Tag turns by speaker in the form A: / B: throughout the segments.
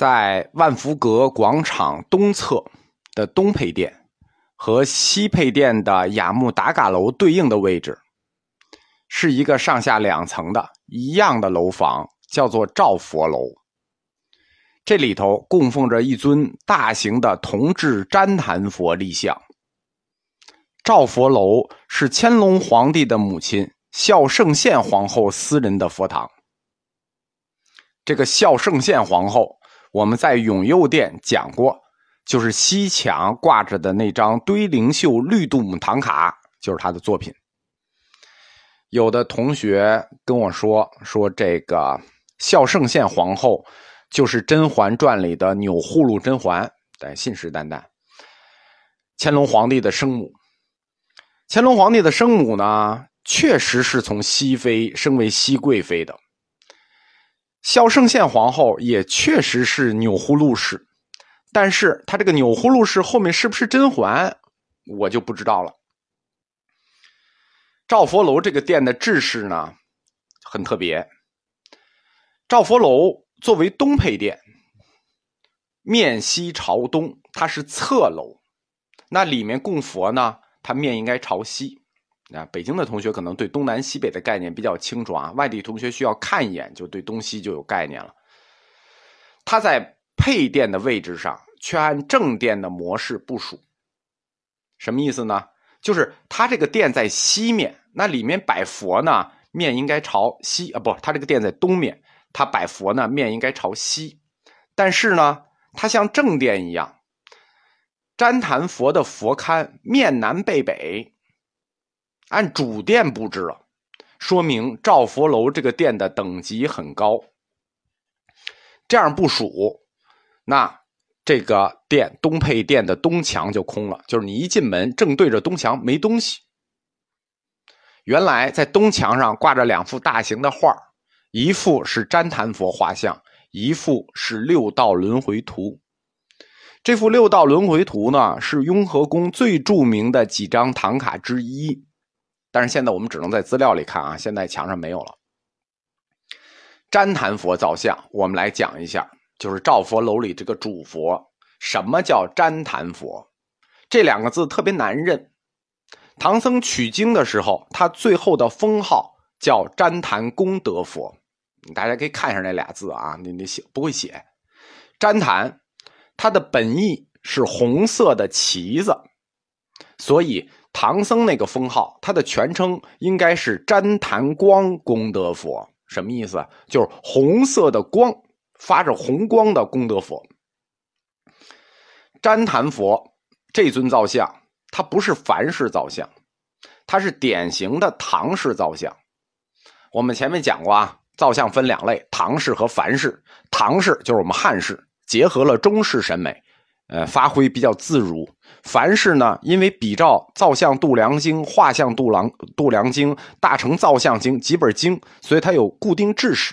A: 在万福阁广场东侧的东配殿和西配殿的雅木达嘎楼对应的位置，是一个上下两层的一样的楼房，叫做照佛楼。这里头供奉着一尊大型的铜制旃檀佛立像。照佛楼是乾隆皇帝的母亲孝圣宪皇后私人的佛堂。这个孝圣宪皇后，我们在永佑殿讲过，就是西墙挂着的那张堆灵秀绿度母唐卡，就是他的作品。有的同学跟我说，说这个孝圣宪皇后就是《甄嬛传》里的钮祜禄甄嬛，对，信誓旦旦。乾隆皇帝的生母。乾隆皇帝的生母呢，确实是从熹妃升为熹贵妃的。孝圣宪皇后也确实是钮祜禄氏，但是她这个钮祜禄氏后面是不是甄嬛，我就不知道了。赵佛楼这个殿的制式呢，很特别。赵佛楼作为东配殿，面西朝东，它是侧楼，那里面供佛呢？它面应该朝西，啊，北京的同学可能对东南西北的概念比较清楚啊，外地同学需要看一眼就对东西就有概念了。它在配殿的位置上却按正殿的模式部署，什么意思呢？就是它这个殿在西面，那里面摆佛呢，面应该朝西啊，不，它这个殿在东面，它摆佛呢面应该朝西，但是呢，它像正殿一样。旃檀佛的佛龛面南背北，按主殿布置了，说明照佛楼这个殿的等级很高。这样部署，那这个殿东配殿的东墙就空了，就是你一进门正对着东墙没东西。原来在东墙上挂着两幅大型的画一幅是旃檀佛画像，一幅是六道轮回图。这幅六道轮回图呢，是雍和宫最著名的几张唐卡之一，但是现在我们只能在资料里看啊，现在墙上没有了。旃檀佛造像，我们来讲一下，就是照佛楼里这个主佛。什么叫旃檀佛？这两个字特别难认。唐僧取经的时候，他最后的封号叫旃檀功德佛。大家可以看一下那俩字啊，你你写不会写，旃檀。它的本意是红色的旗子，所以唐僧那个封号，他的全称应该是旃檀光功德佛。什么意思？就是红色的光，发着红光的功德佛。旃檀佛这尊造像，它不是梵式造像，它是典型的唐式造像。我们前面讲过啊，造像分两类：唐式和梵式。唐式就是我们汉式。结合了中式审美，呃，发挥比较自如。凡是呢，因为比照《造像度量经》《画像度量度量经》《大成造像经》几本经，所以它有固定制式。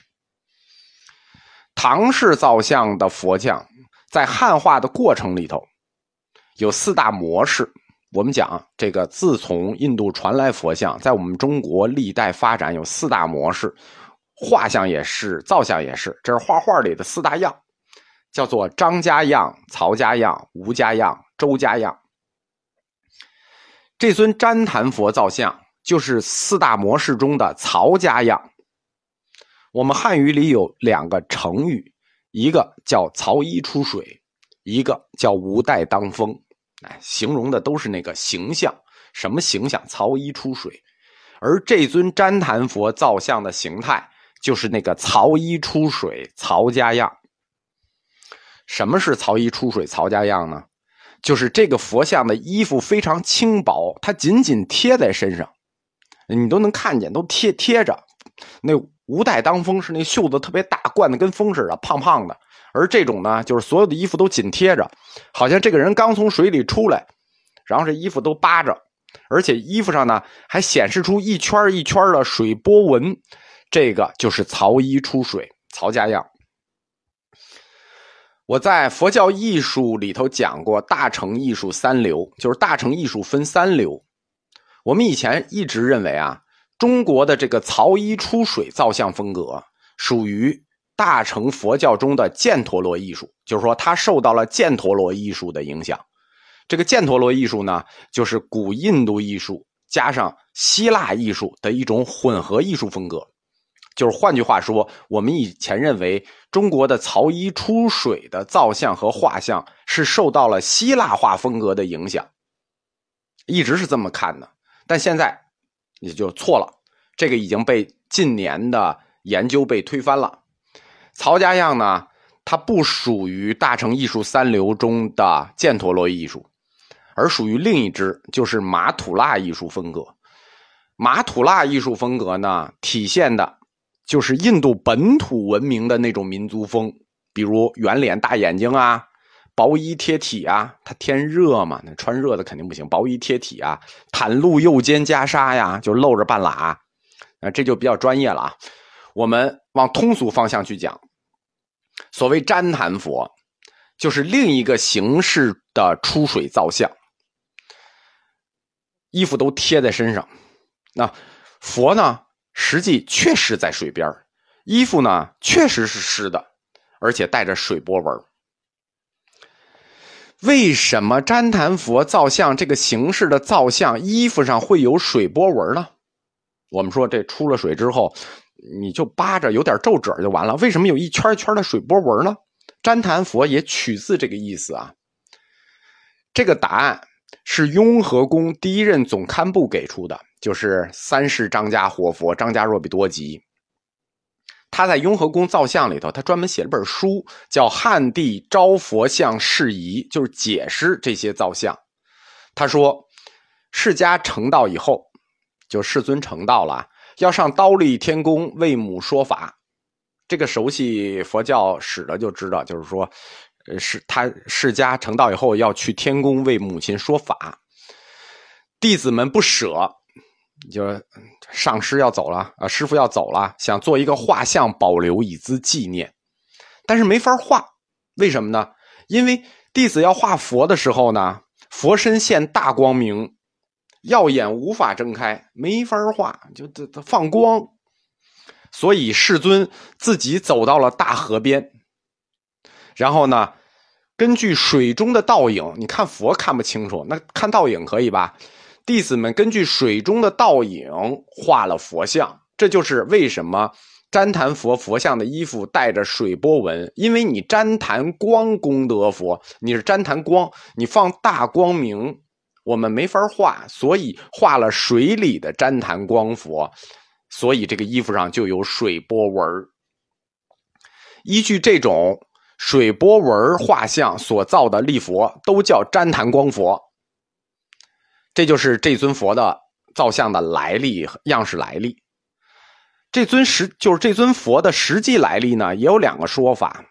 A: 唐式造像的佛像，在汉化的过程里头，有四大模式。我们讲这个，自从印度传来佛像，在我们中国历代发展有四大模式，画像也是，造像也是，这是画画里的四大样。叫做张家样、曹家样、吴家样、周家样。这尊旃檀佛造像就是四大模式中的曹家样。我们汉语里有两个成语，一个叫“曹衣出水”，一个叫“吴带当风”。哎，形容的都是那个形象，什么形象？曹衣出水。而这尊旃檀佛造像的形态，就是那个曹衣出水、曹家样。什么是曹衣出水曹家样呢？就是这个佛像的衣服非常轻薄，它紧紧贴在身上，你都能看见，都贴贴着。那无带当风是那袖子特别大，灌的跟风似的，胖胖的。而这种呢，就是所有的衣服都紧贴着，好像这个人刚从水里出来，然后这衣服都扒着，而且衣服上呢还显示出一圈一圈的水波纹，这个就是曹衣出水曹家样。我在佛教艺术里头讲过大乘艺术三流，就是大乘艺术分三流。我们以前一直认为啊，中国的这个曹衣出水造像风格属于大乘佛教中的犍陀罗艺术，就是说它受到了犍陀罗艺术的影响。这个犍陀罗艺术呢，就是古印度艺术加上希腊艺术的一种混合艺术风格。就是换句话说，我们以前认为中国的曹衣出水的造像和画像是受到了希腊化风格的影响，一直是这么看的。但现在也就错了，这个已经被近年的研究被推翻了。曹家样呢，它不属于大乘艺术三流中的犍陀罗艺术，而属于另一支，就是马土腊艺术风格。马土腊艺术风格呢，体现的。就是印度本土文明的那种民族风，比如圆脸大眼睛啊，薄衣贴体啊，它天热嘛，那穿热的肯定不行，薄衣贴体啊，袒露右肩袈裟呀，就露着半拉，啊，这就比较专业了啊。我们往通俗方向去讲，所谓旃檀佛，就是另一个形式的出水造像，衣服都贴在身上，那佛呢？实际确实在水边衣服呢确实是湿的，而且带着水波纹。为什么旃檀佛造像这个形式的造像衣服上会有水波纹呢？我们说这出了水之后，你就扒着有点皱褶就完了。为什么有一圈圈的水波纹呢？旃檀佛也取自这个意思啊。这个答案是雍和宫第一任总堪布给出的。就是三世张家活佛张家若比多吉，他在雍和宫造像里头，他专门写了本书，叫《汉地招佛像释疑》，就是解释这些造像。他说，释迦成道以后，就世尊成道了，要上刀立天宫为母说法。这个熟悉佛教史的就知道，就是说，呃，是他释迦成道以后要去天宫为母亲说法，弟子们不舍。就上师要走了啊，师傅要走了，想做一个画像保留以资纪念，但是没法画，为什么呢？因为弟子要画佛的时候呢，佛身现大光明，耀眼无法睁开，没法画，就这放光，所以世尊自己走到了大河边，然后呢，根据水中的倒影，你看佛看不清楚，那看倒影可以吧？弟子们根据水中的倒影画了佛像，这就是为什么旃檀佛佛像的衣服带着水波纹，因为你旃檀光功德佛，你是旃檀光，你放大光明，我们没法画，所以画了水里的旃檀光佛，所以这个衣服上就有水波纹。依据这种水波纹画像所造的立佛，都叫旃檀光佛。这就是这尊佛的造像的来历样式来历。这尊实就是这尊佛的实际来历呢，也有两个说法。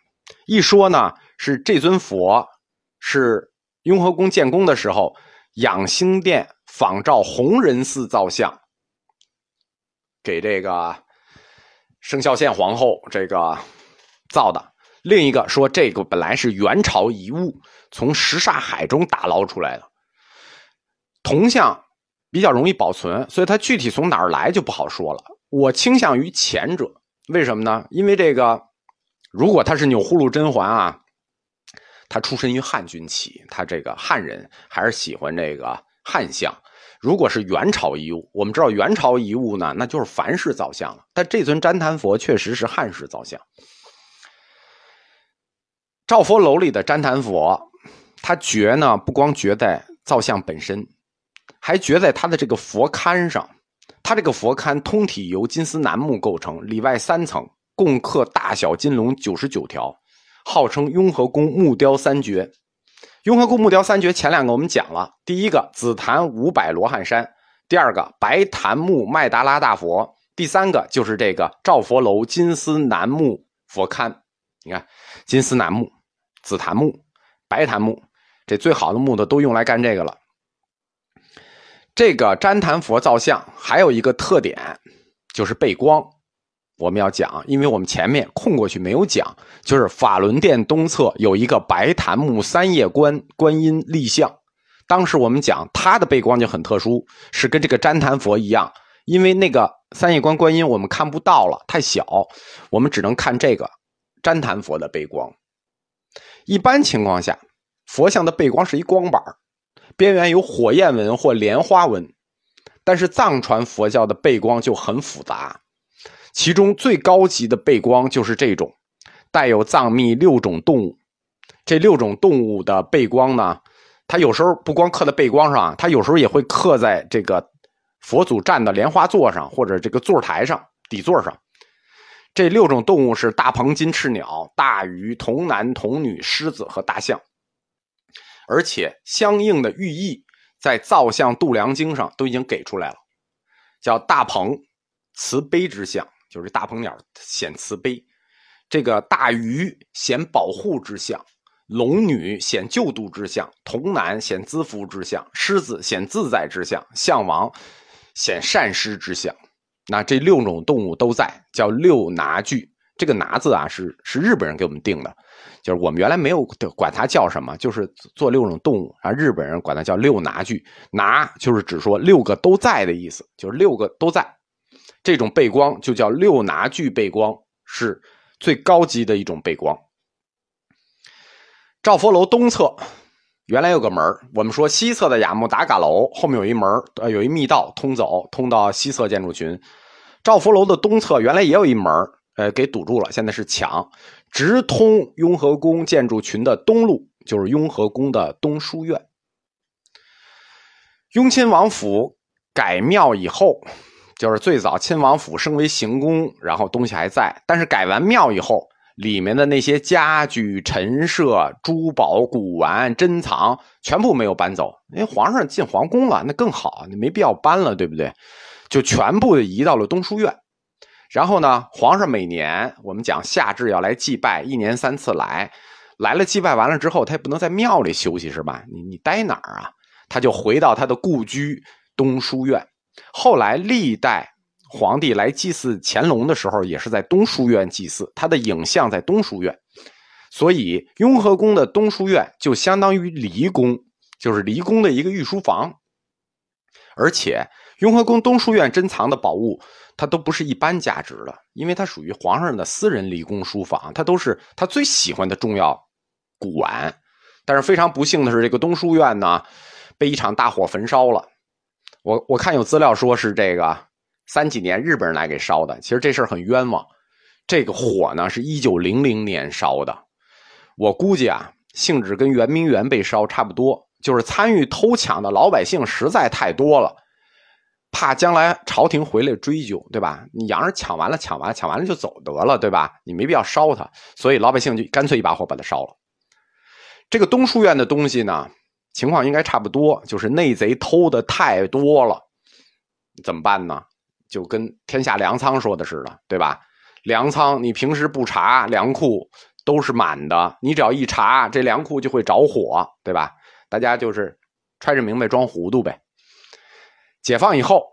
A: 一说呢是这尊佛是雍和宫建宫的时候，养心殿仿照弘仁寺造像，给这个生肖县皇后这个造的。另一个说这个本来是元朝遗物，从什刹海中打捞出来的。铜像比较容易保存，所以它具体从哪儿来就不好说了。我倾向于前者，为什么呢？因为这个，如果他是钮祜禄甄嬛啊，他出身于汉军旗，他这个汉人还是喜欢这个汉像。如果是元朝遗物，我们知道元朝遗物呢，那就是梵式造像了。但这尊旃檀佛确实是汉式造像。赵佛楼里的旃檀佛，它绝呢，不光绝在造像本身。还掘在他的这个佛龛上，他这个佛龛通体由金丝楠木构成，里外三层，共刻大小金龙九十九条，号称雍和宫木雕三绝。雍和宫木雕三绝前两个我们讲了，第一个紫檀五百罗汉山，第二个白檀木麦达拉大佛，第三个就是这个赵佛楼金丝楠木佛龛。你看，金丝楠木、紫檀木、白檀木，这最好的木头都用来干这个了。这个旃檀佛造像还有一个特点，就是背光。我们要讲，因为我们前面空过去没有讲，就是法轮殿东侧有一个白檀木三叶观观音立像。当时我们讲它的背光就很特殊，是跟这个旃檀佛一样，因为那个三叶观观音我们看不到了，太小，我们只能看这个旃檀佛的背光。一般情况下，佛像的背光是一光板边缘有火焰纹或莲花纹。但是藏传佛教的背光就很复杂，其中最高级的背光就是这种，带有藏密六种动物。这六种动物的背光呢，它有时候不光刻在背光上，它有时候也会刻在这个佛祖站的莲花座上或者这个座台上底座上。这六种动物是大鹏金翅鸟、大鱼、童男童女、狮子和大象，而且相应的寓意。在造像度量经上都已经给出来了，叫大鹏，慈悲之相，就是大鹏鸟显慈悲；这个大鱼显保护之相，龙女显救度之相，童男显资福之相，狮子显自在之相，象王显善施之相。那这六种动物都在，叫六拿具。这个拿字啊，是是日本人给我们定的。就是我们原来没有管它叫什么，就是做六种动物，然后日本人管它叫六拿具，拿就是只说六个都在的意思，就是六个都在，这种背光就叫六拿具背光，是最高级的一种背光。赵佛楼东侧原来有个门我们说西侧的雅木达嘎楼后面有一门呃，有一密道通走，通到西侧建筑群。赵佛楼的东侧原来也有一门呃，给堵住了，现在是墙。直通雍和宫建筑群的东路，就是雍和宫的东书院。雍亲王府改庙以后，就是最早亲王府升为行宫，然后东西还在，但是改完庙以后，里面的那些家具、陈设、珠宝、古玩、珍藏，全部没有搬走。因为皇上进皇宫了，那更好，你没必要搬了，对不对？就全部移到了东书院。然后呢，皇上每年我们讲夏至要来祭拜，一年三次来，来了祭拜完了之后，他也不能在庙里休息是吧？你你待哪儿啊？他就回到他的故居东书院。后来历代皇帝来祭祀乾隆的时候，也是在东书院祭祀，他的影像在东书院。所以雍和宫的东书院就相当于离宫，就是离宫的一个御书房。而且雍和宫东书院珍藏的宝物。它都不是一般价值的，因为它属于皇上的私人离宫书房，它都是他最喜欢的重要古玩。但是非常不幸的是，这个东书院呢，被一场大火焚烧了。我我看有资料说是这个三几年日本人来给烧的，其实这事儿很冤枉。这个火呢是一九零零年烧的，我估计啊，性质跟圆明园被烧差不多，就是参与偷抢的老百姓实在太多了。怕将来朝廷回来追究，对吧？你洋人抢完了，抢完了，抢完了就走得了，对吧？你没必要烧它，所以老百姓就干脆一把火把它烧了。这个东书院的东西呢，情况应该差不多，就是内贼偷的太多了，怎么办呢？就跟天下粮仓说的似的，对吧？粮仓你平时不查，粮库都是满的，你只要一查，这粮库就会着火，对吧？大家就是揣着明白装糊涂呗。解放以后，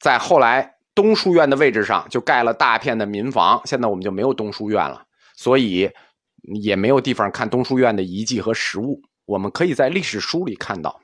A: 在后来东书院的位置上就盖了大片的民房，现在我们就没有东书院了，所以也没有地方看东书院的遗迹和实物。我们可以在历史书里看到，